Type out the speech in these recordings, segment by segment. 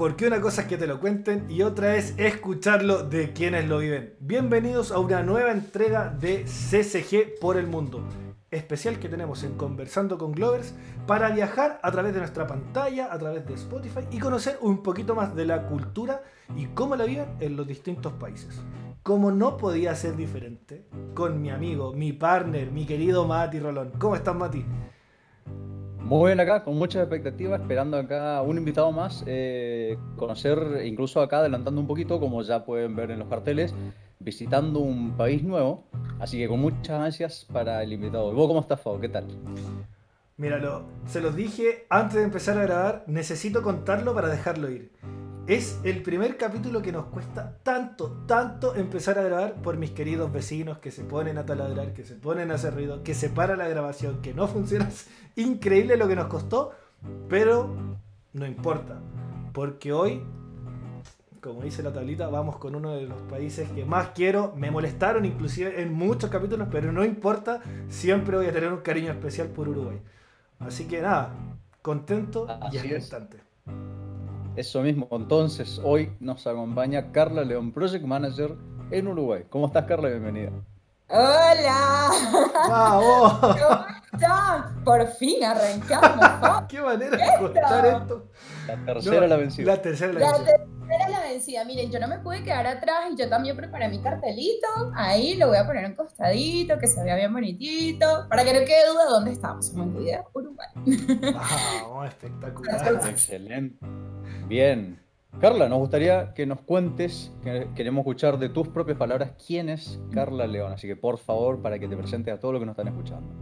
porque una cosa es que te lo cuenten y otra es escucharlo de quienes lo viven. Bienvenidos a una nueva entrega de CCG por el mundo, especial que tenemos en Conversando con Glovers para viajar a través de nuestra pantalla, a través de Spotify y conocer un poquito más de la cultura y cómo la viven en los distintos países. Como no podía ser diferente, con mi amigo, mi partner, mi querido Mati Rolón. ¿Cómo estás, Mati? Muy bien acá, con muchas expectativas, esperando acá un invitado más, eh, conocer, incluso acá adelantando un poquito, como ya pueden ver en los carteles, visitando un país nuevo, así que con muchas ansias para el invitado. ¿Vos cómo estás, Fabo? ¿Qué tal? Míralo, se los dije antes de empezar a grabar, necesito contarlo para dejarlo ir. Es el primer capítulo que nos cuesta tanto, tanto empezar a grabar por mis queridos vecinos que se ponen a taladrar, que se ponen a hacer ruido, que se para la grabación, que no funciona. Es increíble lo que nos costó, pero no importa. Porque hoy, como dice la tablita, vamos con uno de los países que más quiero. Me molestaron inclusive en muchos capítulos, pero no importa. Siempre voy a tener un cariño especial por Uruguay. Así que nada, contento y expectante. Eso mismo, entonces hoy nos acompaña Carla León, Project Manager en Uruguay. ¿Cómo estás, Carla? Bienvenida. ¡Hola! ¡Vamos! ¿Cómo están? Por fin arrancamos. ¡Qué manera de contar esto! La tercera la vencida. La tercera la La tercera la vencida. Miren, yo no me pude quedar atrás y yo también preparé mi cartelito. Ahí lo voy a poner en costadito, que se vea bien bonitito. Para que no quede duda de dónde estamos. Montevideo, Uruguay. ¡Vamos! Espectacular. Excelente. Bien. Carla, nos gustaría que nos cuentes, que queremos escuchar de tus propias palabras, quién es Carla León. Así que por favor, para que te presentes a todos los que nos están escuchando.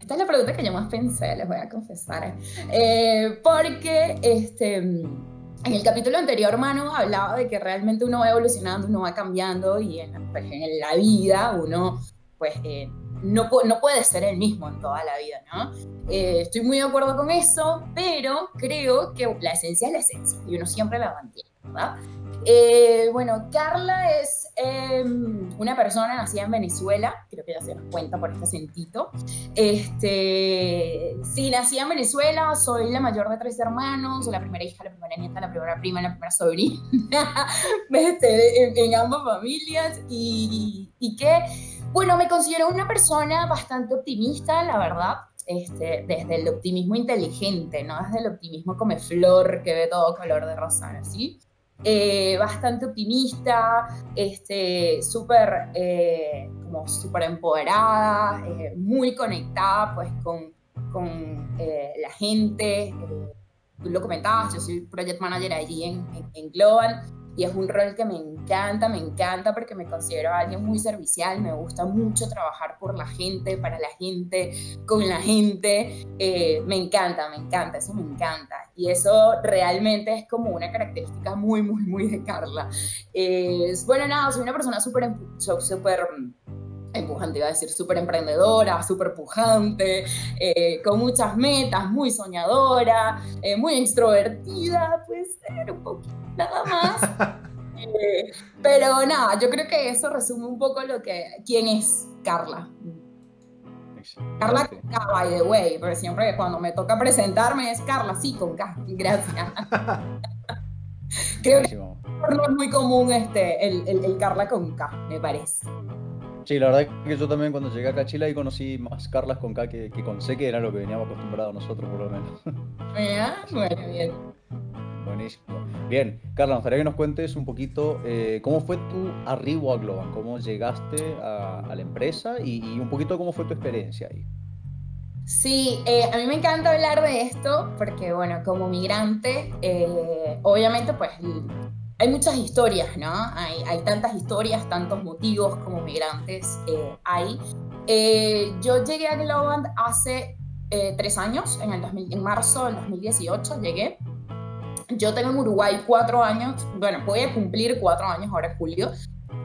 Esta es la pregunta que yo más pensé, les voy a confesar. Eh, porque este, en el capítulo anterior, Manu hablaba de que realmente uno va evolucionando, uno va cambiando y en, pues, la vida uno pues eh, no, no puede ser el mismo en toda la vida, ¿no? Eh, estoy muy de acuerdo con eso, pero creo que la esencia es la esencia y uno siempre la mantiene, ¿verdad? Eh, bueno, Carla es eh, una persona nacida en Venezuela, creo que ya se nos cuenta por este acentito. Este, sí, nací en Venezuela, soy la mayor de tres hermanos, soy la primera hija, la primera nieta, la primera prima, la primera sobrina este, en, en ambas familias y, y que, bueno, me considero una persona bastante optimista, la verdad. Este, desde el optimismo inteligente, no desde el optimismo come flor que ve todo color de rosa, ¿sí? Eh, bastante optimista, este, súper eh, empoderada, eh, muy conectada pues con, con la gente. tú lo comentabas, yo soy project manager allí en, en, en Global y es un rol que me encanta, me encanta porque me considero alguien muy servicial, me gusta mucho trabajar por la gente, para la gente, con la gente, eh, me encanta, me encanta, eso me encanta. Y eso realmente es como una característica muy, muy, muy de Carla. Eh, bueno, nada, soy una persona súper súper empujante, iba a decir, súper emprendedora, súper pujante, eh, con muchas metas, muy soñadora, eh, muy extrovertida, puede ser un poquito nada más. Eh, pero nada, yo creo que eso resume un poco lo que, quién es Carla. Carla con K, by the way, porque siempre cuando me toca presentarme es Carla, sí, con K, gracias. Creo que no es muy común este, el, el- el Carla con K, me parece. Sí, la verdad que yo también cuando llegué acá a Chile ahí conocí más Carlas con K que, que con C, que era lo que veníamos acostumbrados nosotros por lo menos. ¿Ya? Bueno, bien. Buenísimo. Bien, Carla, nos gustaría que nos cuentes un poquito eh, cómo fue tu arribo a Globan, cómo llegaste a, a la empresa y, y un poquito cómo fue tu experiencia ahí. Sí, eh, a mí me encanta hablar de esto porque, bueno, como migrante, eh, obviamente, pues hay muchas historias, ¿no? Hay, hay tantas historias, tantos motivos como migrantes eh, hay. Eh, yo llegué a Globant hace eh, tres años, en, el 2000 en marzo del 2018 llegué. Yo tengo en Uruguay cuatro años, bueno, voy a cumplir cuatro años ahora en julio.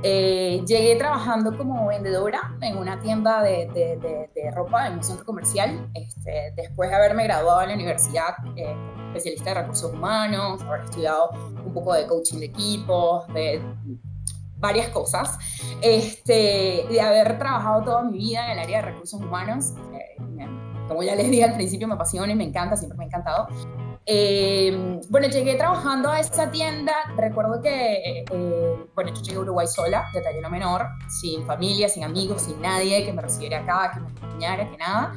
Eh, llegué trabajando como vendedora en una tienda de, de, de, de ropa en un centro comercial, este, después de haberme graduado en la universidad eh, especialista de recursos humanos, haber estudiado un poco de coaching de equipos, de varias cosas, este, de haber trabajado toda mi vida en el área de recursos humanos. Eh, como ya les dije al principio, me apasiona y me encanta, siempre me ha encantado. Eh, bueno, llegué trabajando a esa tienda. Recuerdo que, eh, bueno, yo llegué a Uruguay sola, de talleno menor, sin familia, sin amigos, sin nadie que me recibiera acá, que me acompañara, que nada.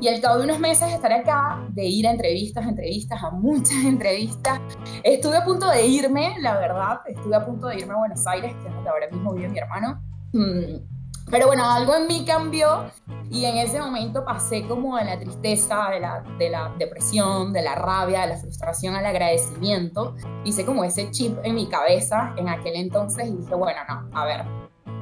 Y al cabo de unos meses de estar acá, de ir a entrevistas, entrevistas, a muchas entrevistas, estuve a punto de irme, la verdad, estuve a punto de irme a Buenos Aires, que es donde ahora mismo vive mi hermano. Mm, pero bueno, algo en mí cambió y en ese momento pasé como de la tristeza, de la, de la depresión, de la rabia, de la frustración al agradecimiento. Hice como ese chip en mi cabeza en aquel entonces y dije, bueno, no, a ver,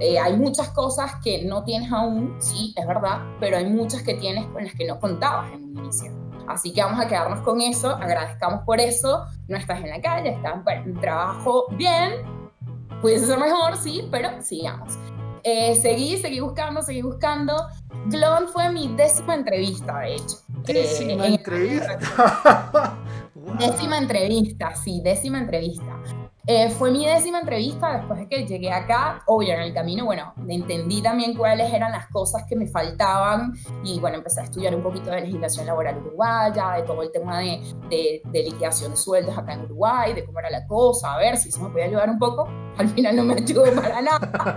eh, hay muchas cosas que no tienes aún, sí, es verdad, pero hay muchas que tienes con las que no contabas en un inicio. Así que vamos a quedarnos con eso, agradezcamos por eso, no estás en la calle, estás en trabajo bien, pudiese ser mejor, sí, pero sigamos. Eh, seguí, seguí buscando, seguí buscando. Glon fue mi décima entrevista, de hecho. Décima Eh, entrevista. Wow. Décima entrevista, sí, décima entrevista. Eh, fue mi décima entrevista después de que llegué acá. Obvio, en el camino, bueno, entendí también cuáles eran las cosas que me faltaban y bueno, empecé a estudiar un poquito de legislación laboral uruguaya, de todo el tema de, de, de liquidación de sueldos acá en Uruguay, de cómo era la cosa, a ver si eso me podía ayudar un poco. Al final no me ayudó para nada,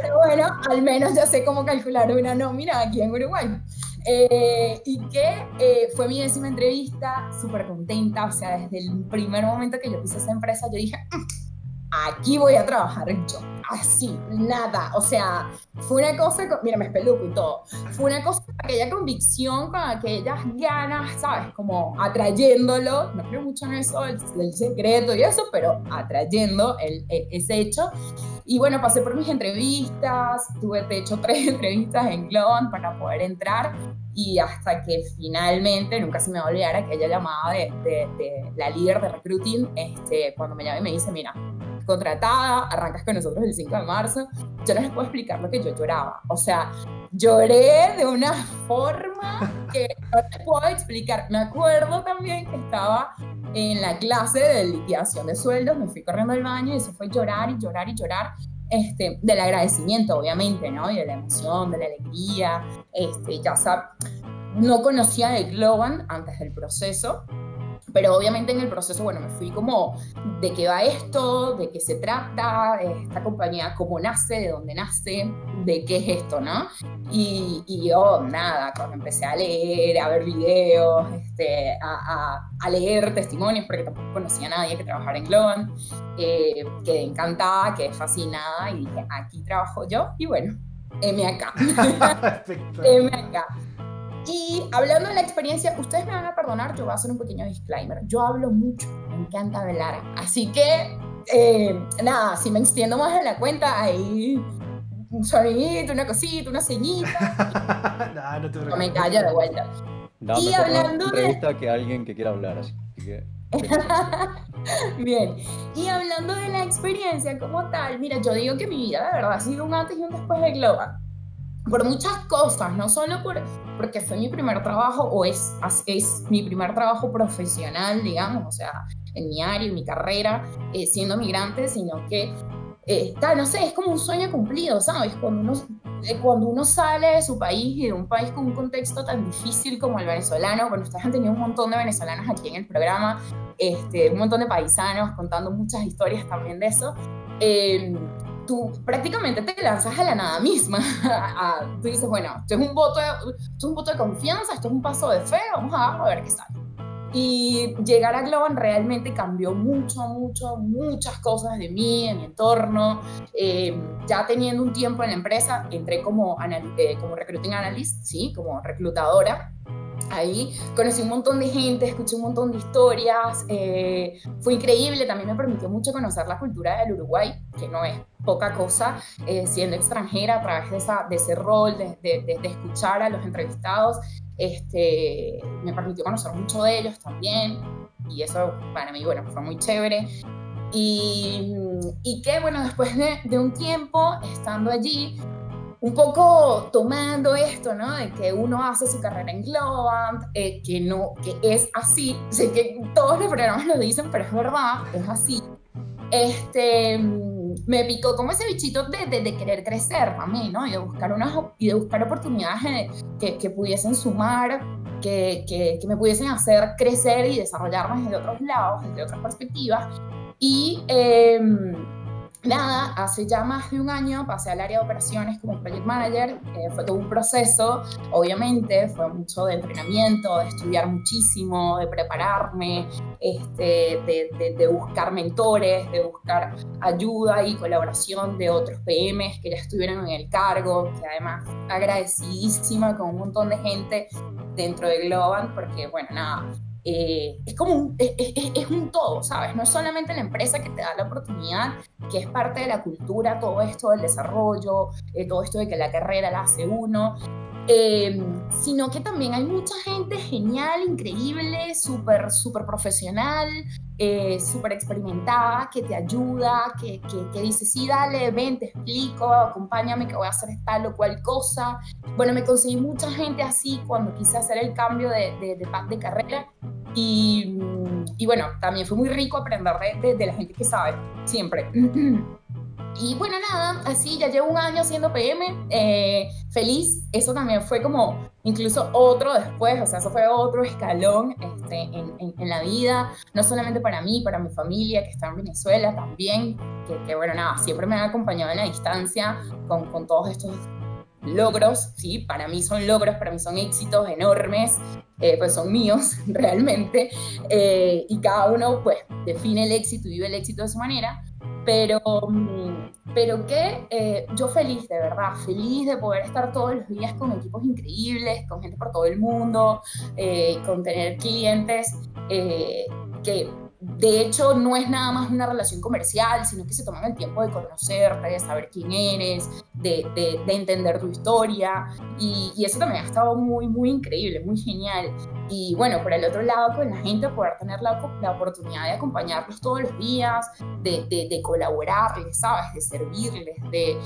pero bueno, al menos ya sé cómo calcular una nómina aquí en Uruguay. Eh, y que eh, fue mi décima entrevista, súper contenta, o sea, desde el primer momento que yo puse esa empresa, yo dije, "Mm, aquí voy a trabajar yo, así, nada, o sea, fue una cosa, con- mira, me espeluco y todo, fue una cosa con aquella convicción, con aquellas ganas, ¿sabes? Como atrayéndolo, no creo mucho en eso, el, el secreto y eso, pero atrayendo el, e- ese hecho. Y bueno, pasé por mis entrevistas, tuve de hecho tres entrevistas en Glon para poder entrar y hasta que finalmente, nunca se me va a olvidar aquella llamada de, de- de la líder de recruiting, este, cuando me llama y me dice, mira, contratada, arrancas con nosotros el 5 de marzo, yo no les puedo explicar lo que yo lloraba. O sea, lloré de una forma que no te puedo explicar. Me acuerdo también que estaba en la clase de liquidación de sueldos, me fui corriendo al baño y eso fue llorar y llorar y llorar. Este, del agradecimiento, obviamente, ¿no? Y de la emoción, de la alegría. Este, ya sabes, no conocía de Globan antes del proceso, pero obviamente en el proceso, bueno, me fui como de qué va esto, de qué se trata, esta compañía, cómo nace, de dónde nace, de qué es esto, ¿no? Y, y yo, nada, cuando empecé a leer, a ver videos, este, a, a- a leer testimonios, porque tampoco conocía a nadie que trabajara en Globan, eh, quedé encantada, quedé fascinada y dije, aquí trabajo yo, y bueno, heme acá. Heme acá. Y hablando de la experiencia, ustedes me van a perdonar, yo voy a hacer un pequeño disclaimer. Yo hablo mucho, me encanta hablar. Así que, eh, nada, si me extiendo más en la cuenta, ahí un sonidito, una cosita, una ceñita, no, no te o preocupes. me callo de vuelta. No, Y hablando una de- entrevista que alguien que quiera hablar, así que... Bien, y hablando de la experiencia como tal, mira, yo digo que mi vida de verdad ha sido un antes y un después de Global. Por muchas cosas, no solo por, porque fue mi primer trabajo o es, es mi primer trabajo profesional, digamos, o sea, en mi área, en mi carrera, eh, siendo migrante, sino que, eh, tal, no sé, es como un sueño cumplido, ¿sabes? Cuando uno, eh, cuando uno sale de su país y de un país con un contexto tan difícil como el venezolano, bueno, ustedes han tenido un montón de venezolanos aquí en el programa, este, un montón de paisanos contando muchas historias también de eso. Eh, tú prácticamente te lanzas a la nada misma. Tú dices, bueno, esto es, un voto de, esto es un voto de confianza, esto es un paso de fe, vamos a ver qué sale. Y llegar a Globan realmente cambió mucho, mucho, muchas cosas de mí, de mi entorno. Eh, ya teniendo un tiempo en la empresa, entré como, anal- eh, como recruiting analyst, ¿sí? como reclutadora. Ahí conocí un montón de gente, escuché un montón de historias, eh, fue increíble, también me permitió mucho conocer la cultura del Uruguay, que no es poca cosa, eh, siendo extranjera a través de, esa, de ese rol, de, de- de- escuchar a los entrevistados, este, me permitió conocer mucho de ellos también, y eso para mí, bueno, fue muy chévere. Y, y que, bueno, después de, de un tiempo estando allí, un poco tomando esto, ¿no? De que uno hace su carrera en Globant, eh, que no, que es así. Sé que todos los programas lo dicen, pero es verdad, es así. Este, me picó como ese bichito de, de, querer crecer a mí, ¿no? Y de buscar, unas, y de buscar oportunidades que, que pudiesen sumar, que, que, que, me pudiesen hacer crecer y desarrollarme desde otros lados, desde otras perspectivas. Y... Eh, nada, hace ya más de un año pasé al área de operaciones como project manager. Eh, fue todo un proceso, obviamente, fue mucho de entrenamiento, de estudiar muchísimo, de prepararme, este, de, de, buscar mentores, de buscar ayuda y colaboración de otros PMs que ya estuvieron en el cargo, que además agradecidísima con un montón de gente dentro de Globan, porque bueno, nada, eh, es como un, es, es, un todo, ¿sabes? No es solamente la empresa que te da la oportunidad, que es parte de la cultura, todo esto del desarrollo, eh, todo esto de que la carrera la hace uno, eh, sino que también hay mucha gente genial, increíble, súper, súper profesional, súper experimentada, que te ayuda, que, que, que, dice, sí, dale, ven, te explico, acompáñame que voy a hacer tal o cual cosa. Bueno, me conseguí mucha gente así cuando quise hacer el cambio de, de, de, de carrera y, y, bueno, también fue muy rico aprender de, de, la gente que sabe, siempre. Y bueno, nada, así ya llevo un año siendo PM, eh, feliz, eso también fue como incluso otro después, o sea, eso fue otro escalón este, en, en, la vida, no solamente para mí, para mi familia que está en Venezuela también, que, bueno, nada, siempre me ha acompañado en la distancia con, con todos estos logros, ¿sí? Para mí son logros, para mí son éxitos enormes, eh, pues son míos realmente, eh, y cada uno pues define el éxito y vive el éxito de su manera, pero, mm, pero que eh, yo feliz, de verdad, feliz de poder estar todos los días con equipos increíbles, con gente por todo el mundo, con tener clientes que de hecho, no es nada más una relación comercial, sino que se toman el tiempo de conocerte, de saber quién eres, de, de, entender tu historia. Y, y, eso también ha estado muy, muy increíble, muy genial. Y bueno, por el otro lado, con la gente, poder tener la, oportunidad de acompañarlos todos los días, de, de, colaborarles, ¿sabes? De servirles, de...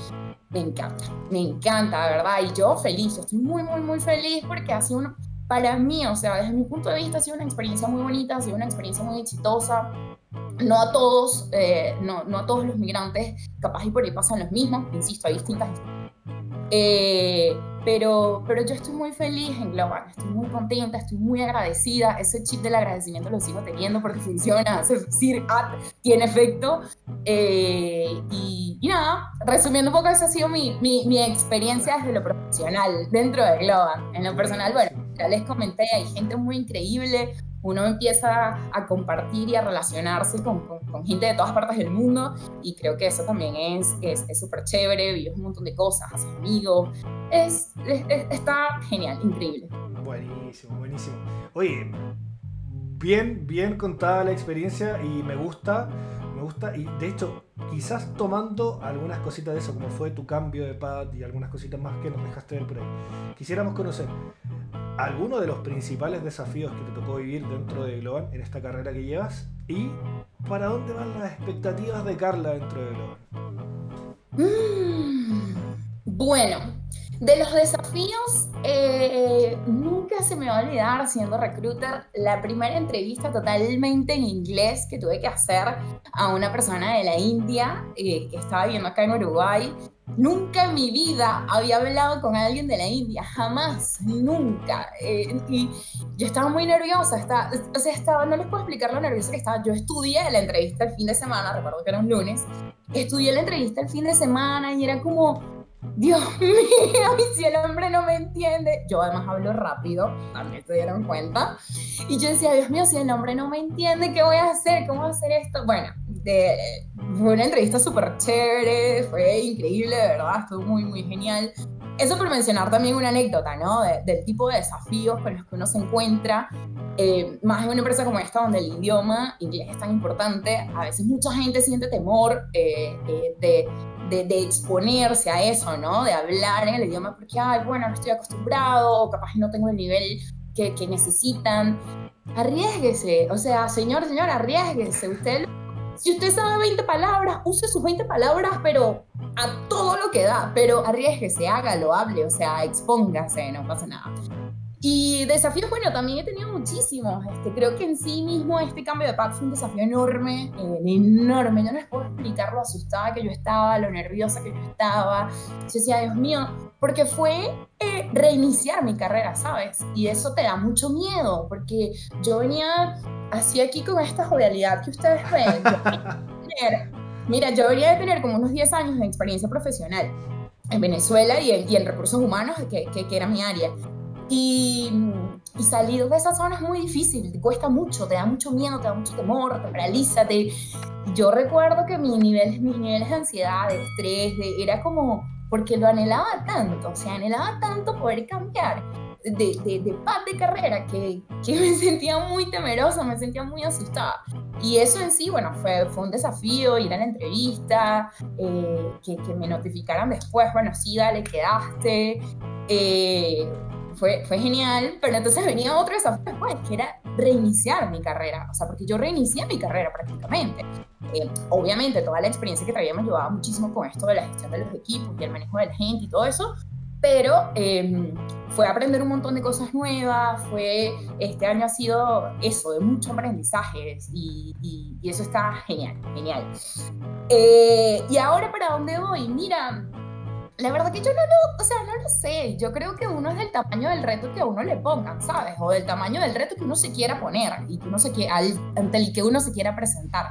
Me encanta, me encanta, de verdad. Y yo feliz, estoy muy, muy, muy feliz porque ha sido para mí, o sea, desde mi punto de vista ha sido una experiencia muy bonita, ha sido una experiencia muy exitosa. No a todos, eh, no, a todos los migrantes, capaz y por ahí pasan los mismos, insisto, hay distintas eh, pero, pero yo estoy muy feliz en Global, estoy muy contenta, estoy muy agradecida. Ese chip del agradecimiento lo sigo teniendo porque funciona, decir, tiene efecto. Eh, y, y, nada, resumiendo un poco, esa ha sido mi, mi, mi experiencia desde lo profesional dentro de Global. En lo personal, bueno, ya les comenté, hay gente muy increíble, uno empieza a compartir y a relacionarse con, con, gente de todas partes del mundo y creo que eso también es súper es, chévere, vives un montón de cosas, haces amigos, es, está genial, increíble. Buenísimo, buenísimo. Oye, bien, bien contada la experiencia y me gusta, me gusta y de hecho quizás tomando algunas cositas de eso, como fue tu cambio de pad y algunas cositas más que nos dejaste ver por ahí. Quisiéramos conocer algunos de los principales desafíos que te tocó vivir dentro de Globan en esta carrera que llevas y para dónde van las expectativas de Carla dentro de Globan. Mm, bueno, de los desafíos, eh, nunca se me va a olvidar siendo recruiter la primera entrevista totalmente en inglés que tuve que hacer a una persona de la India eh, que estaba viviendo acá en Uruguay Nunca en mi vida había hablado con alguien de la India, jamás, nunca. Eh, y yo estaba muy nerviosa, estaba, o sea, estaba, no les puedo explicar lo nerviosa que estaba. Yo estudié la entrevista el fin de semana, recuerdo que era un lunes, estudié la entrevista el fin de semana y era como, Dios mío, y si el hombre no me entiende, yo además hablo rápido, también se dieron cuenta, y yo decía, Dios mío, si el hombre no me entiende, ¿qué voy a hacer? ¿Cómo voy a hacer esto? Bueno, fue una entrevista súper chévere, fue increíble, de verdad, estuvo muy, muy genial. Eso por mencionar también una anécdota, ¿no? del tipo de desafíos con los que uno se encuentra, eh, más en una empresa como esta donde el idioma inglés es tan importante, a veces mucha gente siente temor eh, eh, de, de, exponerse a eso, ¿no? De hablar en el idioma porque, ay, bueno, no estoy acostumbrado, o capaz no tengo el nivel que, que necesitan. Arriesguese, o sea, señor, señor, arriesguese. Usted si usted sabe 20 palabras, use sus 20 palabras, pero a todo lo que da, pero arriesguese, hágalo, hable, o sea, expóngase, no pasa nada. Y desafíos, bueno, también he tenido muchísimos. Este, creo que en sí mismo este cambio de pack fue un desafío enorme, eh, enorme. Yo no les puedo explicar lo asustada que yo estaba, lo nerviosa que yo estaba. Yo decía, Dios mío, porque fue eh, reiniciar mi carrera, ¿sabes? Y eso te da mucho miedo, porque yo venía así aquí con esta jovialidad que ustedes ven. mira, yo venía de tener como unos 10 años de experiencia profesional en Venezuela y en, y en recursos humanos, que, que, que era mi área. Y, y, salir de esa zona es muy difícil, te cuesta mucho, te da mucho miedo, te da mucho temor, te paraliza. Te... Yo recuerdo que mi nivel, mis niveles de ansiedad, de estrés, de, era como, porque lo anhelaba tanto, o sea, anhelaba tanto poder cambiar de, de, de paz de carrera que, que, me sentía muy temerosa, me sentía muy asustada. Y eso en sí, bueno, fue, fue un desafío, ir a la entrevista, eh, que, que, me notificaran después, bueno, sí, dale, quedaste. Eh, fue, fue genial, pero entonces venía otro desafío después, que era reiniciar mi carrera, o sea, porque yo reinicié mi carrera prácticamente. Eh, obviamente, toda la experiencia que traía me ayudaba muchísimo con esto de la gestión de los equipos y el manejo de la gente y todo eso, pero eh, fue aprender un montón de cosas nuevas, fue, este año ha sido eso, de mucho aprendizaje y, y, y eso está genial, genial. Eh, y ahora, ¿para dónde voy? Mira, la verdad que yo no lo, o sea, no lo sé. Yo creo que uno es del tamaño del reto que a uno le pongan, ¿sabes? O del tamaño del reto que uno se quiera poner y que uno se quiera, ante el que uno se quiera presentar.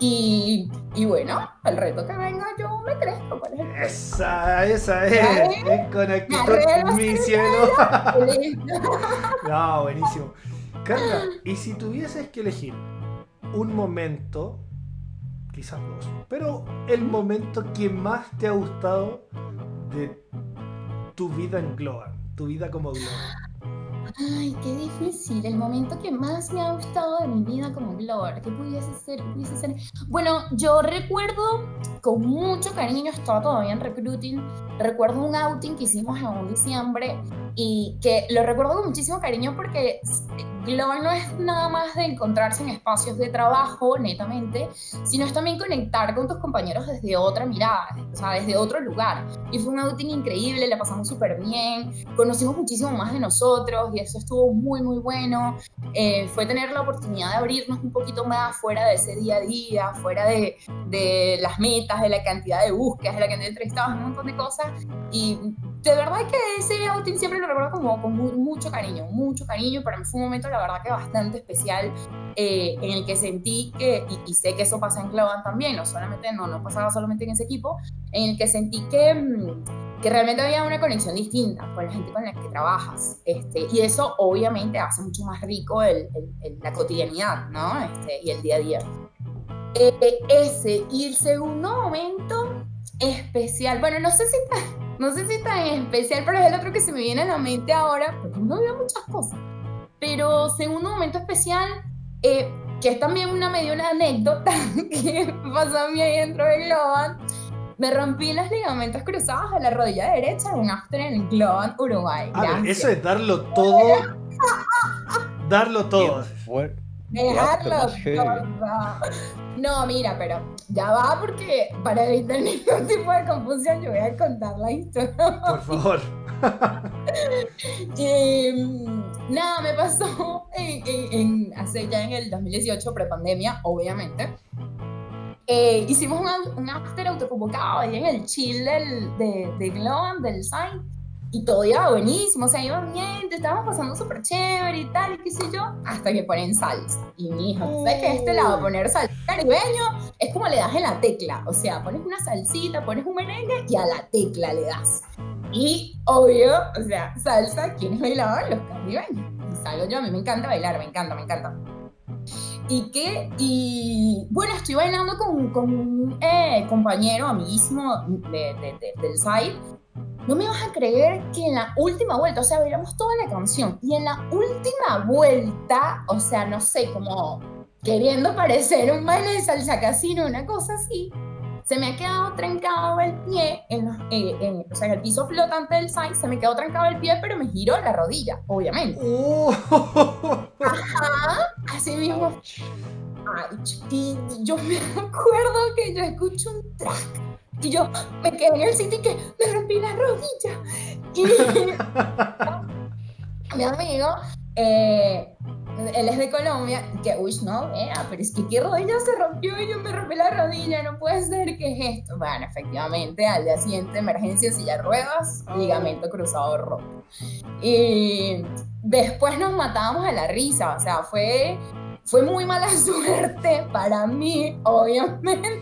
Y, y bueno, el reto que venga yo me crezco. ¿cuál es esa, esa es. es con actitud, mi cielo. no, buenísimo. Carla, ¿y si tuvieses que elegir un momento quizás dos. Pero el momento que más te ha gustado de tu vida en Globan, tu vida como Globan. Ay, qué difícil. El momento que más me ha gustado de mi vida como Glover. ¿Qué pudiese ser? ¿Qué pudiese ser? Bueno, yo recuerdo con mucho cariño, estaba todavía en recruiting. Recuerdo un outing que hicimos en un diciembre y que lo recuerdo con muchísimo cariño porque Global no es nada más de encontrarse en espacios de trabajo, netamente, sino es también conectar con tus compañeros desde otra mirada, o sea, desde otro lugar. Y fue un outing increíble, la pasamos súper bien, conocimos muchísimo más de nosotros eso estuvo muy, muy bueno. Eh, fue tener la oportunidad de abrirnos un poquito más fuera de ese día a día, fuera de, de las metas, de la cantidad de búsquedas, de la cantidad de entrevistados, un montón de cosas. Y de verdad que ese outing siempre lo recuerdo como con mucho cariño, mucho cariño. Para mí fue un momento, la verdad, que bastante especial eh, en el que sentí que, y, y, sé que eso pasa en Clovan también, no solamente, no, no pasaba solamente en ese equipo, en el que sentí que, mm, que realmente había una conexión distinta con la gente con la que trabajas. Este, y eso obviamente hace mucho más rico el, el, el, la cotidianidad, ¿no? Este, y el día a día. Eh, ese, y el segundo momento especial, bueno, no sé si no sé si tan especial, pero es el otro que se me viene a la mente ahora, porque no veo muchas cosas. Pero segundo momento especial, eh, que es también una medio una anécdota que pasó a mí ahí dentro de Globan, me rompí los ligamentos cruzados de la rodilla derecha en un after en el Globan, Uruguay. Ah, eso es darlo todo. darlo todo. Dejarlo. No, mira, pero ya va porque para evitar ningún tipo de confusión yo voy a contar la historia. Por favor. eh, nada, me pasó en, en, en, hace ya en el 2018, prepandemia, obviamente. Eh, hicimos un, un after autoconvocado ahí en el chill del, de, de Globan, del site y todo iba buenísimo, o sea, iba bien, te estábamos pasando súper chévere y tal, y qué sé yo, hasta que ponen salsa. Y mi hija, ¿sabes que este lado poner salsa caribeño es como le das en la tecla? O sea, pones una salsita, pones un merengue y a la tecla le das. Y obvio, o sea, salsa, ¿quiénes bailaban? Los caribeños. Y salgo yo, a mí me encanta bailar, me encanta, me encanta. Y que, y bueno, estoy bailando con, con un eh, compañero, amiguísimo de, de, de, del site, no me vas a creer que en la última vuelta, o sea, bailamos toda la canción y en la última vuelta, o sea, no sé, como queriendo parecer un baile de salsa casino, una cosa así, se me ha quedado trancado el pie, en, eh, en, o sea, en el piso flotante del site, se me quedó trancado el pie, pero me giró la rodilla, obviamente. Uh. Ajá, así mismo. Ay, y yo me acuerdo que yo escucho un track y yo me quedé en el sitio y que me rompí la rodilla. Y mi amigo, eh, él es de Colombia, que, uy, no, vea, pero es que qué rodilla se rompió y yo me rompí la rodilla, no puede ser, ¿qué es esto? Bueno, efectivamente, al día siguiente, emergencia, silla ruedas, ligamento cruzado roto. Y después nos matábamos a la risa, o sea, fue fue muy mala suerte para mí, obviamente,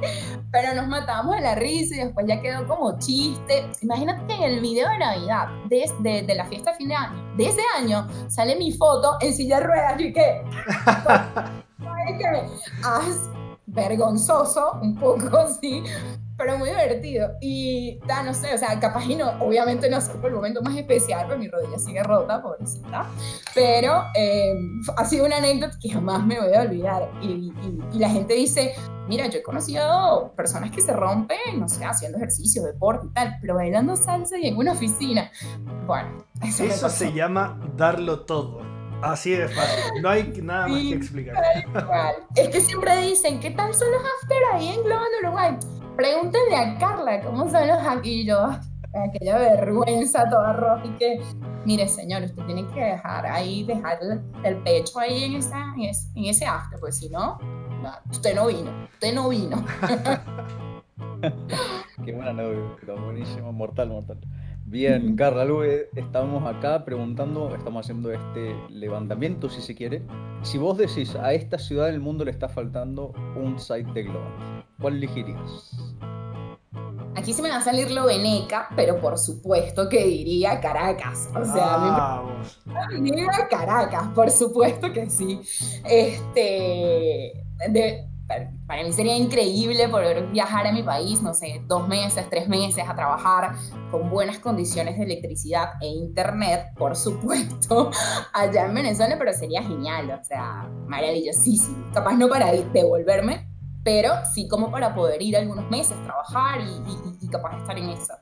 pero nos matamos de la risa y después ya quedó como chiste. Imagínate que en el video de Navidad, de, de, la fiesta de fin de año, de ese año, sale mi foto en silla de ruedas. Y que... haz vergonzoso, un poco así, pero muy divertido. Y, da, no sé, o sea, capaz y no, obviamente no fue el momento más especial, pero mi rodilla sigue rota, pobrecita. Pero eh, ha sido una anécdota que jamás me voy a olvidar. Y, y, la gente dice, mira, yo he conocido personas que se rompen, no sé, haciendo ejercicio, deporte y tal, pero bailando salsa y en una oficina. Bueno, eso, eso se llama darlo todo. Así de fácil, no hay nada más que explicar. Es que siempre dicen, ¿qué tal son los after ahí en Globo de Uruguay? Pregúntenle a Carla cómo son los yo, aquella vergüenza toda roja y que, mire señor, usted tiene que dejar ahí, dejar el, pecho ahí en, esa, en, ese, after, pues si no, usted no vino, usted no vino. Qué buena novia, buenísimo, mortal, mortal. Bien, Carla, luego estamos acá preguntando, estamos haciendo este levantamiento, si se quiere. Si vos decís a esta ciudad del mundo le está faltando un site de Globo, ¿cuál elegirías? Aquí se me va a salir lo veneca, pero por supuesto que diría Caracas. O sea, diría Caracas, por supuesto que sí. Este, de, para mí sería increíble poder viajar a mi país, no sé, dos meses, tres meses a trabajar con buenas condiciones de electricidad e internet, por supuesto, allá en Venezuela, pero sería genial, o sea, maravillosísimo. Capaz no para devolverme, pero sí como para poder ir algunos meses, trabajar y, y capaz estar en eso.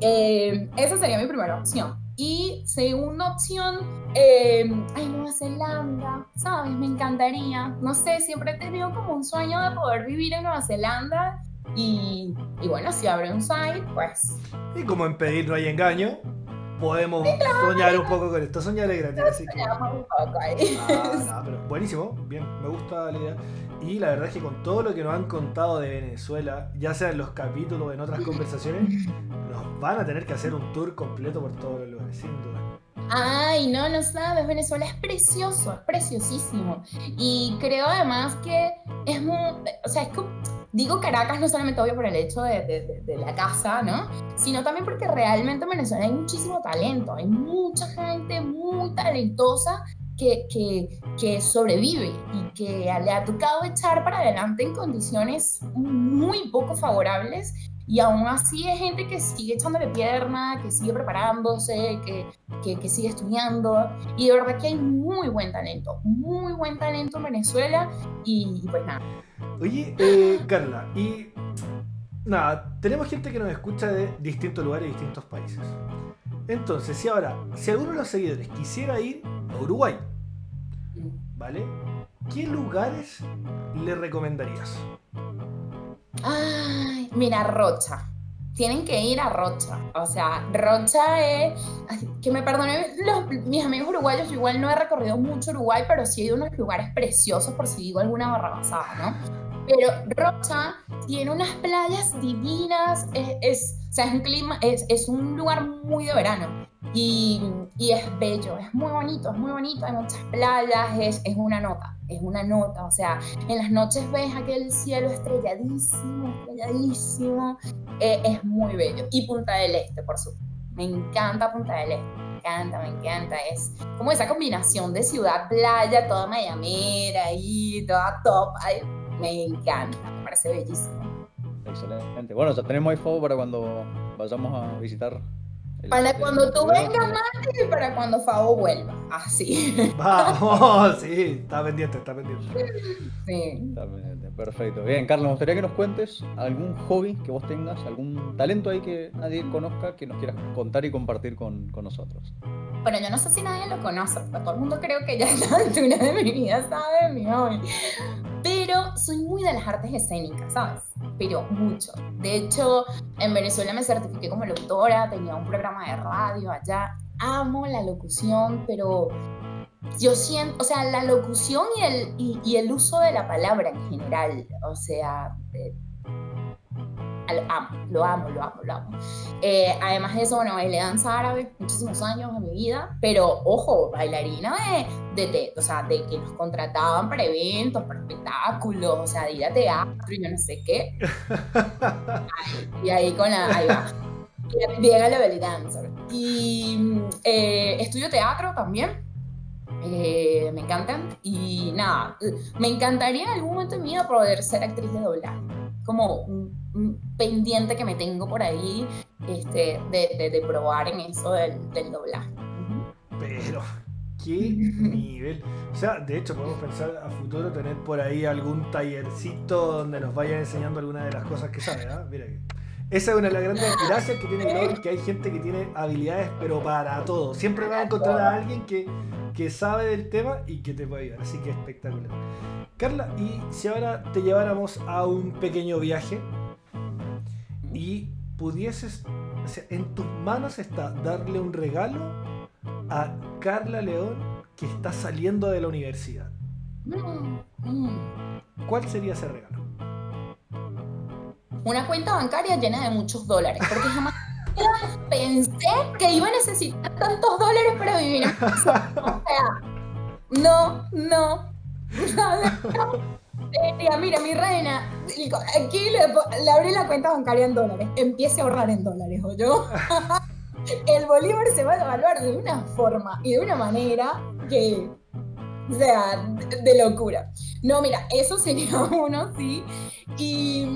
Eh, esa sería mi primera opción. Y segunda opción, eh, ay, Nueva Zelanda, ¿sabes? Me encantaría. No sé, siempre he tenido como un sueño de poder vivir en Nueva Zelanda. Y, y bueno, si abre un site, pues. Y como en pedir no hay engaño, podemos soñar un poco con esto. Soñar es gratis, así que. un poco ahí. Ah, pero buenísimo, bien, me gusta la idea. Y la verdad es que con todo lo que nos han contado de Venezuela, ya sea en los capítulos o en otras conversaciones, nos van a tener que hacer un tour completo por todos los lugares, sin duda. Ay, no, no sabes, Venezuela es precioso, es preciosísimo. Y creo además que es muy, o sea, es como, digo Caracas no solamente obvio por el hecho de, la casa, ¿no? Sino también porque realmente en Venezuela hay muchísimo talento, hay mucha gente muy talentosa que, que, que, sobrevive y que le ha tocado echar para adelante en condiciones muy poco favorables y aún así hay gente que sigue echándole pierna, que sigue preparándose, que, que, sigue estudiando. Y de verdad que hay muy buen talento, muy buen talento en Venezuela. Y, pues nada. Oye, eh, Carla, y nada, tenemos gente que nos escucha de distintos lugares distintos países. Entonces, si ahora, si alguno de los seguidores quisiera ir a Uruguay, ¿vale? ¿Qué lugares le recomendarías? Ay, mira, Rocha. Tienen que ir a Rocha. O sea, Rocha es. Que me perdonen mis amigos uruguayos, igual no he recorrido mucho Uruguay, pero sí he ido a unos lugares preciosos, por si digo alguna barrabasada, ¿no? Pero Rocha tiene unas playas divinas, es, o sea, es un clima, es un lugar muy de verano. Y, y, es bello, es muy bonito, es muy bonito, hay muchas playas, es, es, una nota, es una nota, o sea, en las noches ves aquel cielo estrelladísimo, estrelladísimo, eh, es muy bello. Y Punta del Este, por supuesto, me encanta Punta del Este, me encanta, me encanta, es como esa combinación de ciudad-playa, toda mayamera ahí, toda top, me encanta, me parece bellísimo. Excelente. Bueno, ya tenemos ahí para cuando vayamos a visitar. Para cuando tú vengas, Mati, y para cuando Fabo vuelva. Así. Vamos, sí, está pendiente, está pendiente. Sí. Está pendiente, perfecto. Bien, Carlos, me gustaría que nos cuentes algún hobby que vos tengas, algún talento ahí que nadie conozca, que nos quieras contar y compartir con, con nosotros. Bueno, yo no sé si nadie lo conoce, pero todo el mundo creo que ya a la altura de mi vida sabe mi hobby. Pero soy muy de las artes escénicas, ¿sabes? Pero mucho. De hecho, en Venezuela me certifiqué como locutora, tenía un programa de radio allá amo la locución, pero yo siento, o sea, la locución y el, y, el uso de la palabra en general, o sea, eh, lo amo, lo amo, lo amo, lo amo. Eh, además de eso, bueno, bailé danza árabe muchísimos años de mi vida, pero ojo, bailarina de, de, o sea, de que nos contrataban para eventos, para espectáculos, o sea, de ir a teatro y yo no sé qué. y ahí con la, ahí va. Bien a la belly dancer. Y eh, estudio teatro también. Eh, me encantan. Y nada, me encantaría en algún momento de vida poder ser actriz de doblaje. Como un pendiente que me tengo por ahí este, de, de, probar en eso del, del doblaje. Pero, qué nivel. O sea, de hecho podemos pensar a futuro tener por ahí algún tallercito donde nos vayan enseñando alguna de las cosas que sabe, ¿ah? Mira esa es una de las grandes gracias que tiene Glory, que hay gente que tiene habilidades, pero para todo. Siempre vas a encontrar a alguien que, que sabe del tema y que te puede ayudar. Así que espectacular. Carla, y si ahora te lleváramos a un pequeño viaje, y pudieses, o sea, en tus manos está darle un regalo a Carla León que está saliendo de la universidad. ¿Cuál sería ese regalo? Una cuenta bancaria llena de muchos dólares, porque jamás pensé que iba a necesitar tantos dólares para vivir. O sea, no, no, no mira, mi reina, aquí le, abrí la cuenta bancaria en dólares. Empiece a ahorrar en dólares, ¿o yo? El bolívar se va a evaluar de una forma y de una manera que, o sea, de, locura. No, mira, eso sería uno, sí. Y,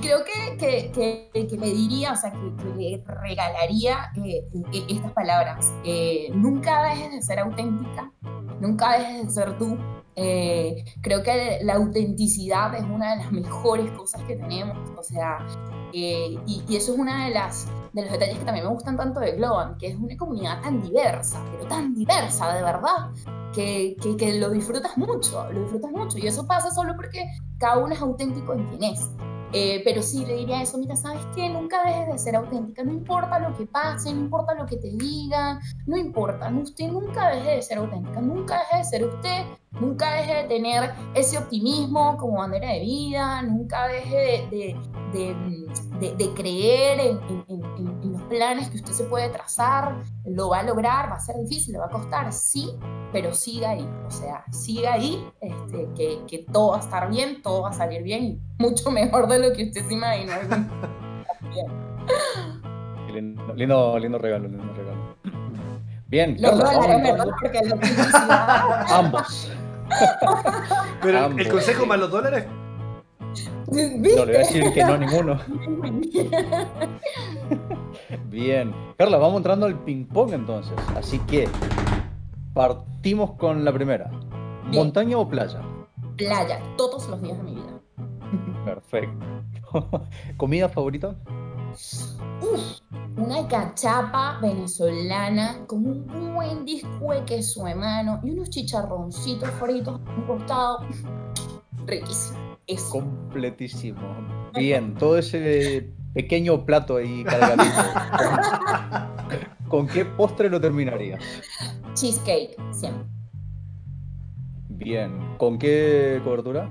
creo que, que, le diría, o sea, que, regalaría eh, e, estas palabras. Eh, nunca dejes de ser auténtica, nunca dejes de ser tú eh, creo que la autenticidad es una de las mejores cosas que tenemos, o sea, eh, y, eso es una de las de los detalles que también me gustan tanto de Globan, que es una comunidad tan diversa, pero tan diversa de verdad, que, que, que, lo disfrutas mucho, lo disfrutas mucho, y eso pasa solo porque cada uno es auténtico en quien es. Eh, pero sí le diría eso, mira, ¿sabes qué? Nunca dejes de ser auténtica, no importa lo que pase, no importa lo que te digan, no importa, usted nunca deje de ser auténtica, nunca deje de ser usted, nunca deje de tener ese optimismo como bandera de vida, nunca deje de, creer en, en, en, planes que usted se puede trazar, lo va a lograr, va a ser difícil, le va a costar, sí, pero siga ahí, o sea, siga ahí, este, que, que todo va a estar bien, todo va a salir bien y mucho mejor de lo que usted se imagina. lindo, lindo, lindo regalo, lindo regalo. Bien. Los dólares, ¿verdad? Porque lo Ambos. Pero el consejo más los dólares. No, le voy a decir que no ninguno. Bien. Carla, vamos entrando al ping-pong entonces. Así que partimos con la primera. ¿Montaña o playa? Playa, todos los días de mi vida. Perfecto. ¿Comida favorita? Uf, una cachapa venezolana con un buen disco de queso de mano y unos chicharroncitos fritos un costado. Riquísimo. Eso. Completísimo. Bien, todo ese pequeño plato ahí cargadito. ¿Con qué postre lo terminarías? Cheesecake, siempre. Bien. ¿Con qué cobertura?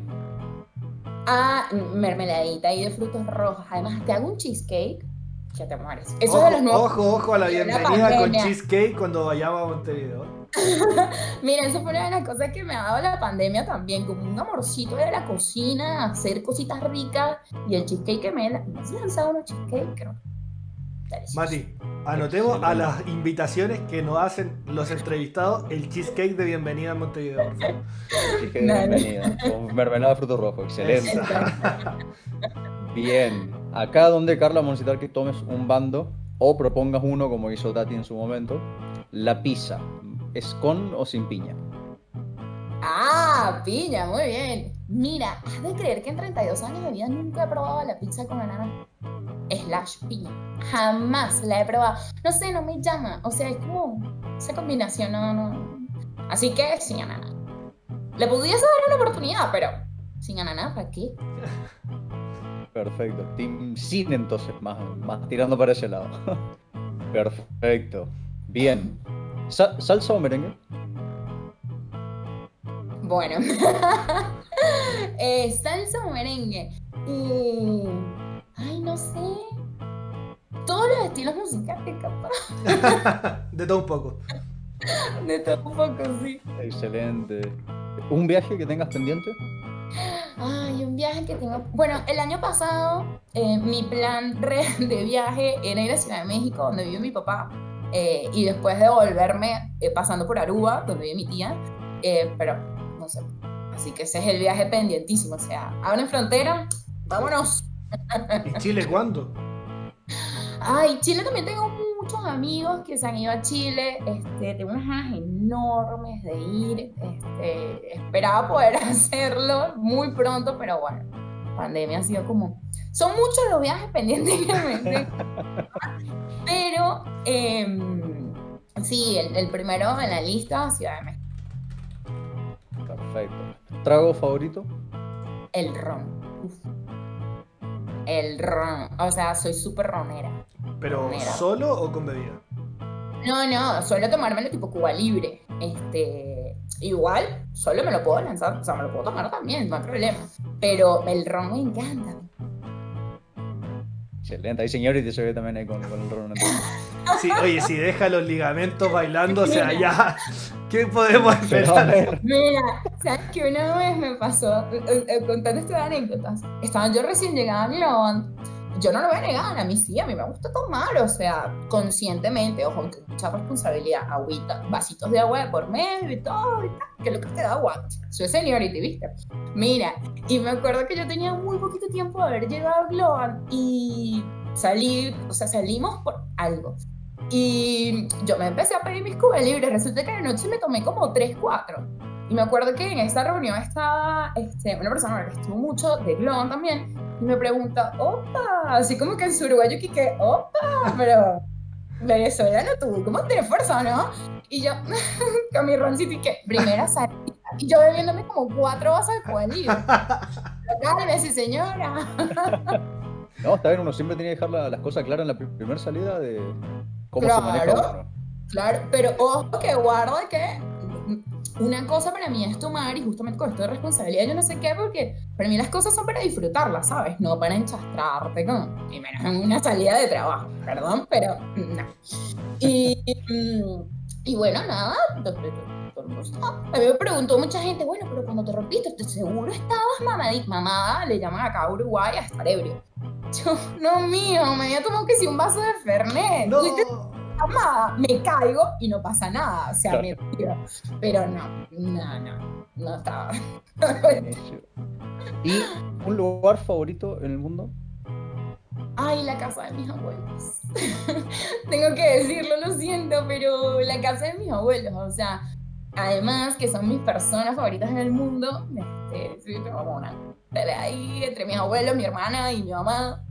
Ah, mermeladita y de frutos rojos. Además, te hago un cheesecake. Ya te mueres. Eso ojo, de los nuevos... ojo, ojo a la bienvenida con cheesecake cuando vayamos a Montevideo. Mira, eso fue una de las cosas que me ha dado la pandemia también, como un amorcito de la cocina, hacer cositas ricas y el cheesecake que me, me has lanzado unos cheesecake, creo. Mati, anotemos a las invitaciones que nos hacen los entrevistados el cheesecake de bienvenida a Montevideo, por favor. Cheesecake de bienvenida, con mermelada de frutos rojos, excelente. Bien, acá donde Carla vamos a necesitar que tomes un bando o propongas uno como hizo Tati en su momento. La pizza, ¿es con o sin piña? Ah, piña, muy bien. Mira, has de creer que en 32 años de vida nunca he probado la pizza con banana slash piña. Jamás la he probado. No sé, no me llama. O sea, es como esa combinación, no, no. Así que sin ananá. Le pudiese dar una oportunidad, pero sin ananá, ¿para qué? Perfecto. Team Sin entonces, más, más tirando para ese lado. Perfecto. Bien. ¿Salsa o merengue? Bueno. eh, salsa o merengue. ay, no sé. Todos los estilos musicales, capaz. De todo un poco. De todo un poco, sí. Excelente. ¿Un viaje que tengas pendiente? Ay, un viaje que tengo. Bueno, el año pasado eh, mi plan de viaje era ir a Ciudad de México, donde vive mi papá, eh, y después de volverme eh, pasando por Aruba, donde vive mi tía, pero no sé. Así que ese es el viaje pendientísimo. O sea, abren frontera, vámonos. ¿Y Chile cuándo? Ay, Chile también tengo muchos amigos que se han ido a Chile. Este, tengo unas ganas enormes de ir. Este, esperaba poder hacerlo muy pronto, pero bueno, pandemia ha sido como. Son muchos los viajes pendientes que me Pero em, sí, el, primero en la lista, Ciudad de México. Perfecto. ¿Trago favorito? El ron. El ron. O sea, soy súper ronera. ¿Pero solo o con bebida? No, no, suelo tomármelo tipo Cuba libre. Este, igual, solo me lo puedo lanzar, o sea, me lo puedo tomar también, no hay problema. Pero el ron me encanta. Excelente, hay señores se ve también ahí con, con el ron. Sí, oye, si deja los ligamentos bailando, o sea, ya, ¿qué podemos esperar? Mira, ¿sabes que una vez me pasó, eh, eh, contando estas anécdotas? Estaba yo recién llegada a Milán yo no lo voy a negar, a mí sí, a mí me gusta tomar, o sea, conscientemente, ojo, con mucha responsabilidad, agüita, vasitos de agua de por medio y todo, y tal, que lo que te da agua, soy seniority, ¿viste? Mira, y me acuerdo que yo tenía muy poquito tiempo de haber llegado a Globan y salí, o sea, salimos por algo. Y yo me empecé a pedir mis cubas libres, resulta que de noche me tomé como 3, 4. Y me acuerdo que en esta reunión estaba este, una persona que estuvo mucho de Globan también, y me pregunta, opa, así como que en su uruguayo que, opa, pero venezolano tú, ¿cómo te fuerza, no? Y yo, con mi roncito y que, primera salida, y yo bebiéndome como cuatro vasos de cualillo. Cálmese, señora. no, está bien, uno siempre tiene que dejar las cosas claras en la primera salida de cómo se maneja uno. Claro, pero ojo que guarda que una cosa para mí es tomar, y justamente con esto de responsabilidad, yo no sé qué, porque para mí las cosas son para disfrutarlas, ¿sabes? No para enchastrarte con, y menos en una salida de trabajo, perdón, pero no. Y, y bueno, nada, a mí me preguntó mucha gente, bueno, pero cuando te rompiste, ¿te seguro estabas mamadita? Mamada, le llaman acá a Uruguay a estar ebrio. Yo, no mío, me había tomado que si un vaso de Fernet. No me caigo y no pasa nada, o sea, me tiro. Pero no, no, no, no estaba. ¿Y un lugar favorito en el mundo? Ay, la casa de mis abuelos. Tengo que decirlo, lo siento, pero la casa de mis abuelos, o sea, además que son mis personas favoritas en el mundo, este, soy como una pelea ahí entre mis abuelos, mi hermana y mi mamá.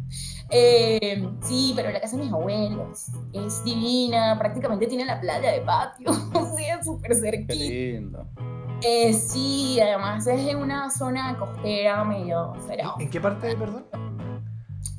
Eh, sí, pero la casa de mis abuelos es divina, prácticamente tiene la playa de patio, sí, es súper cerquita. Qué lindo. Eh, sí, además es en una zona costera medio ¿En qué parte, perdón?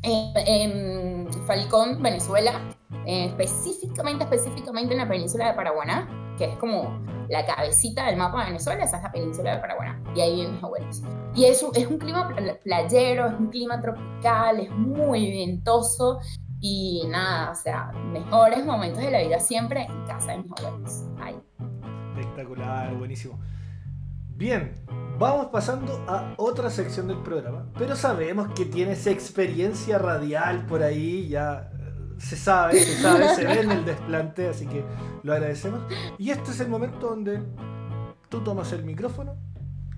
en Falcón, Venezuela, eh, específicamente, específicamente en la península de Paraguaná, que es como la cabecita del mapa de Venezuela, esa es la península de Paraguaná, y ahí viven mis abuelos. Y es un, es un clima playero, es un clima tropical, es muy ventoso, y nada, o sea, mejores momentos de la vida siempre en casa de mis abuelos. Ahí. Espectacular, buenísimo. Bien, vamos pasando a otra sección del programa, pero sabemos que tienes experiencia radial por ahí, ya se sabe, se sabe, se ve en el desplante, así que lo agradecemos. Y este es el momento donde tú tomas el micrófono,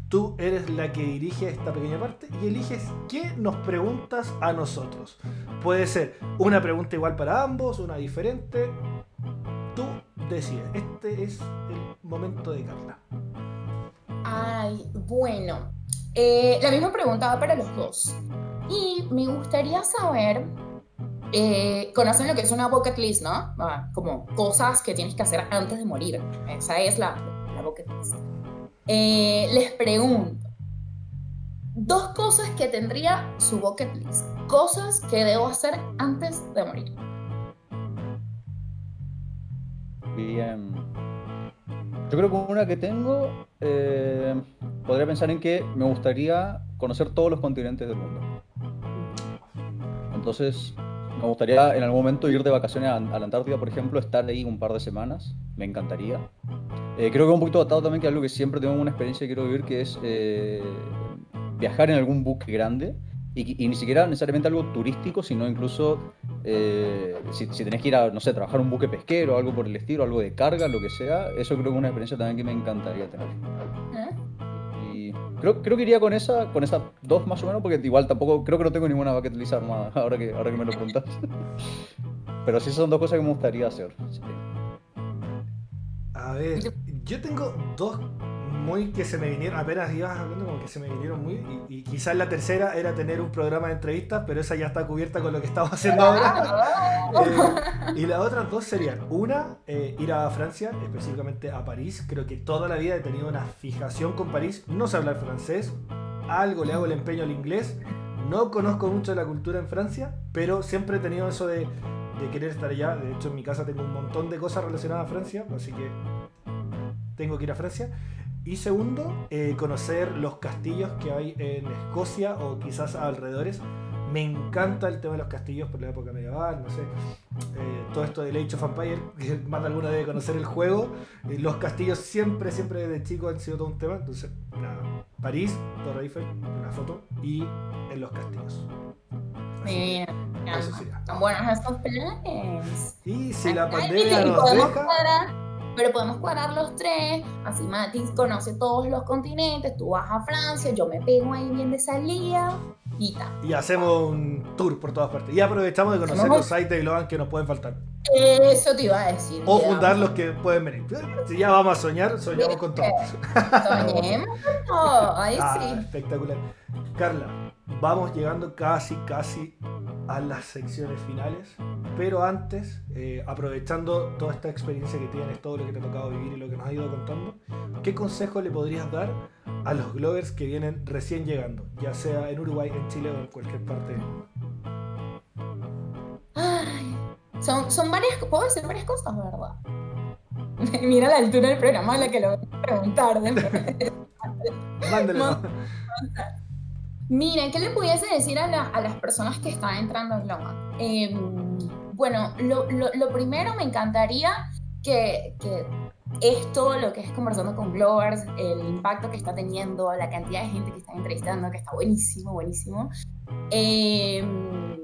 tú eres la que dirige esta pequeña parte y eliges qué nos preguntas a nosotros. Puede ser una pregunta igual para ambos, una diferente. Tú decides. Este es el momento de Carla. Ay, bueno. Eh, la misma pregunta va para los dos. Y me gustaría saber eh, conocen lo que es una bucket list, ¿no? Ah, como cosas que tienes que hacer antes de morir. Esa es la, la bucket list. Eh, les pregunto, dos cosas que tendría su bucket list. Cosas que debo hacer antes de morir. bien. Yo creo que una que tengo, eh, podría pensar en que me gustaría conocer todos los continentes del mundo. Entonces, me gustaría en algún momento ir de vacaciones a, la Antártida, por ejemplo, estar ahí un par de semanas. Me encantaría. Eh, creo que un poquito atado también que algo que siempre tengo una experiencia que quiero vivir, que es eh, viajar en algún buque grande. Y, ni siquiera necesariamente algo turístico, sino incluso eh, si, si, tenés que ir a, no sé, trabajar un buque pesquero, algo por el estilo, algo de carga, lo que sea, eso creo que es una experiencia también que me encantaría tener. Creo, creo que iría con esa, con esas dos más o menos, porque igual tampoco, creo que no tengo ninguna bucket list armada, ahora que, ahora que me lo preguntas. Pero sí son dos cosas que me gustaría hacer. A ver, yo tengo dos muy que se me vinieron, apenas ibas hablando como que se me vinieron muy, y, quizás la tercera era tener un programa de entrevistas, pero esa ya está cubierta con lo que estamos haciendo ahora. Eh, y las otras dos serían, una, eh, ir a Francia, específicamente a París, creo que toda la vida he tenido una fijación con París, no sé hablar francés, algo le hago el empeño al inglés, no conozco mucho de la cultura en Francia, pero siempre he tenido eso de, de querer estar allá, de hecho en mi casa tengo un montón de cosas relacionadas a Francia, así que tengo que ir a Francia. Y segundo, eh, conocer los castillos que hay en Escocia o quizás alrededores. Me encanta el tema de los castillos por la época medieval, no sé. Eh, todo esto de Age of Empires, que más de alguna debe conocer el juego. Eh, los castillos siempre, siempre desde chico han sido todo un tema. Entonces, nada, París, Torre Eiffel, una foto y en los castillos. Bien, Son buenos estos planes. Y si la pandemia nos deja pero podemos cuadrar los tres, así Matis conoce todos los continentes, tú vas a Francia, yo me pego ahí bien de salida y tal. Y hacemos un tour por todas partes. Y aprovechamos de conocer los sites de Globan que nos pueden faltar. Eso te iba a decir. O fundar los que pueden venir. Si ya vamos a soñar, soñamos con todo. Soñemos con todo, ahí ah, sí. Espectacular. Carla, vamos llegando casi, casi a las secciones finales. Pero antes, eh, aprovechando toda esta experiencia que tienes, todo lo que te ha tocado vivir y lo que nos has ido contando, ¿qué consejo le podrías dar a los Glovers que vienen recién llegando, ya sea en Uruguay, en Chile o en cualquier parte? Ay, son, son varias, puedo decir varias cosas, ¿verdad? Mira la altura del programa la que lo voy a preguntar. Mándelo. Mira, ¿qué le pudiese decir a, las personas que están entrando en Loma? Em, bueno, lo, primero me encantaría que, esto, lo que es conversando con Glowers, el impacto que está teniendo, la cantidad de gente que está entrevistando, que está buenísimo, buenísimo. Em,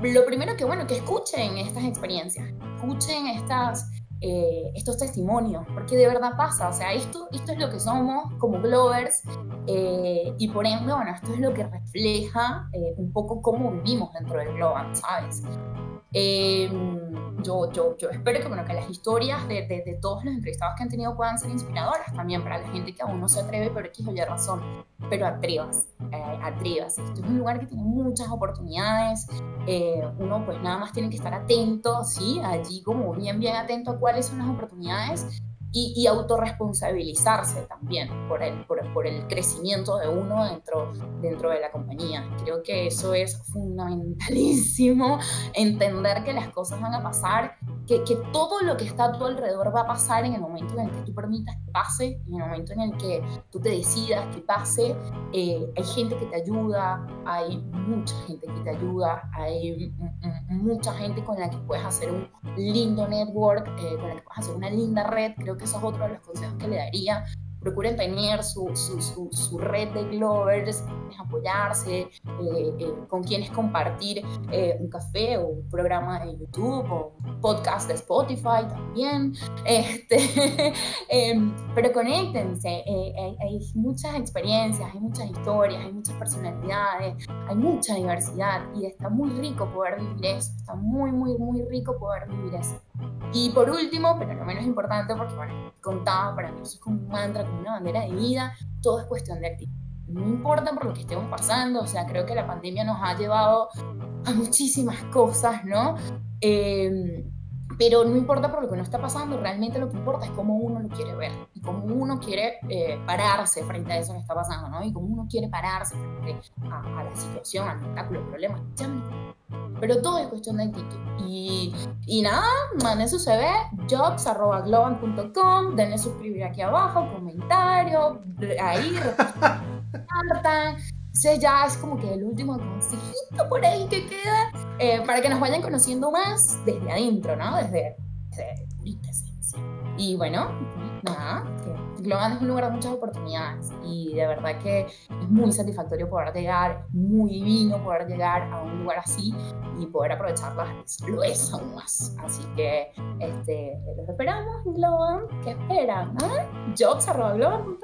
lo primero que, bueno, que escuchen estas experiencias, escuchen estas eh, estos testimonios, porque de verdad pasa, o sea, esto, esto es lo que somos como Glovers eh, y por ende, bueno, esto es lo que refleja eh, un poco cómo vivimos dentro del Globan, ¿sabes? Em, yo, yo, yo espero que, bueno, que las historias de, de, todos los entrevistados que han tenido puedan ser inspiradoras también para la gente que aún no se atreve por X o Y razón, pero atrevas, eh, atrevas. Esto es un lugar que tiene muchas oportunidades, eh, uno pues nada más tiene que estar atento, ¿sí? Allí como bien, bien atento a cuáles son las oportunidades y, y autorresponsabilizarse también por el, por, por, el crecimiento de uno dentro, dentro de la compañía. Creo que eso es fundamentalísimo, entender que las cosas van a pasar, que, que todo lo que está a tu alrededor va a pasar en el momento en el que tú permitas que pase, en el momento en el que tú te decidas que pase. Eh, hay gente que te ayuda, hay mucha gente que te ayuda, hay mucha gente con la que puedes hacer un lindo network, eh, con la que puedes hacer una linda red. Creo que eso es otro de los consejos que le daría. Procuren tener su, su, su, red de Glovers, apoyarse, eh, eh, con quienes compartir eh, un café o un programa de YouTube o un podcast de Spotify también. Este, em, pero conéctense, hay, hay muchas experiencias, hay muchas historias, hay muchas personalidades, hay mucha diversidad y está muy rico poder vivir eso, está muy, muy, muy rico poder vivir eso. Y por último, pero no menos importante, porque bueno, contaba para mí, eso es como un mantra, como una bandera de vida, todo es cuestión de actitud. No importa por lo que estemos pasando, o sea, creo que la pandemia nos ha llevado a muchísimas cosas, ¿no? Em, pero no importa por lo que no está pasando, realmente lo que importa es cómo uno lo quiere ver y cómo uno quiere eh, pararse frente a eso que está pasando, ¿no? Y cómo uno quiere pararse frente a, la situación, al obstáculo, al problema. pero todo es cuestión de actitud. Y, y nada, manden su CV, jobs.globan.com, denle suscribir aquí abajo, comentario, ahí, compartan. Entonces ya es como que el último consejito por ahí que queda eh, para que nos vayan conociendo más desde adentro, ¿no? Desde, desde Y bueno, nada, que Globan es un lugar de muchas oportunidades y de verdad que es muy satisfactorio poder llegar, muy divino poder llegar a un lugar así y poder aprovecharlas, lo es aún más. Así que este, los esperamos en Globan, ¿qué esperan? ¿Eh?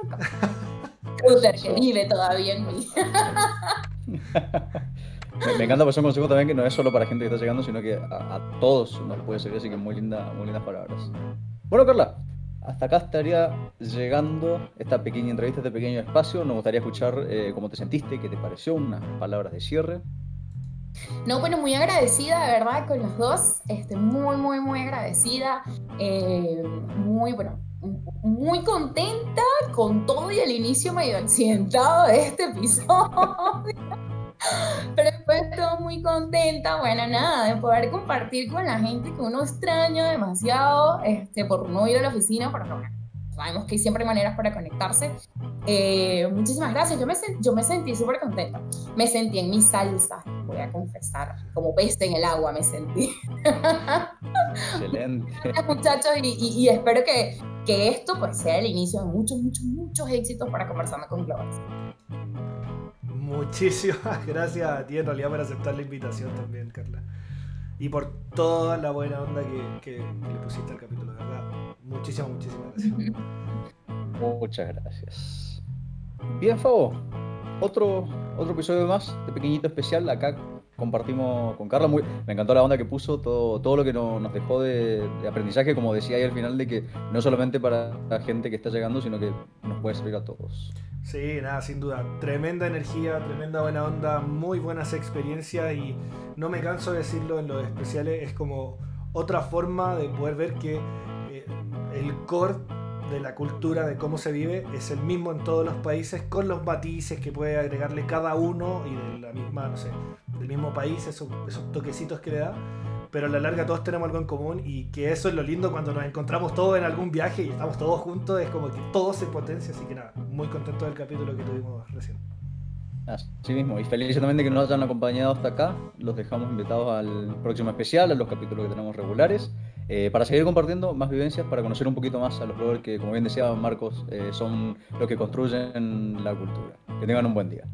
jobs.globan.com que vive todavía en mí. me, encanta, pues un consejo también que no es solo para gente que está llegando, sino que a, todos nos puede servir, así que muy, linda, muy lindas palabras. Bueno, Carla, hasta acá estaría llegando esta pequeña entrevista, este pequeño espacio. Nos gustaría escuchar eh, cómo te sentiste, qué te pareció, unas palabras de cierre. No, bueno, muy agradecida, de verdad, con los dos. Este, muy, muy, muy agradecida. Eh, muy, bueno, muy contenta con todo y el inicio medio accidentado de este episodio. Pero después todo muy contenta, bueno, nada, de poder compartir con la gente que uno extraña demasiado, este, por no ir a la oficina, pero no, sabemos que hay siempre maneras para conectarse. Eh, muchísimas gracias, yo me, yo me sentí súper contenta, me sentí en mi salsa, voy a confesar, como peste en el agua me sentí. Excelente. Muchachos, y, y espero que, que esto pues sea el inicio de muchos, muchos, muchos éxitos para Conversando con Global. Muchísimas gracias a ti en realidad por aceptar la invitación también, Carla. Y por toda la buena onda que, le pusiste al capítulo, de verdad. Muchísimas, muchísimas gracias. Muchas gracias. Bien, Fabo. Otro, otro episodio más de Pequeñito Especial acá compartimos con Carla. Muy, me encantó la onda que puso, todo, todo lo que nos dejó de, aprendizaje, como decía ahí al final, de que no solamente para la gente que está llegando, sino que nos puede servir a todos. Sí, nada, sin duda. Tremenda energía, tremenda buena onda, muy buenas experiencias y no me canso de decirlo en los especiales, es como otra forma de poder ver que el core de la cultura, de cómo se vive, es el mismo en todos los países, con los matices que puede agregarle cada uno y de la misma, no sé, del mismo país, esos, esos toquecitos que le da. Pero a la larga todos tenemos algo en común y que eso es lo lindo cuando nos encontramos todos en algún viaje y estamos todos juntos, es como que todo se potencia, así que nada, muy contento del capítulo que tuvimos recién. Así mismo, y felices también de que nos hayan acompañado hasta acá. Los dejamos invitados al próximo especial, a los capítulos que tenemos regulares, eh, para seguir compartiendo más vivencias, para conocer un poquito más a los bloggers que, como bien decía Marcos, eh, son los que construyen la cultura. Que tengan un buen día.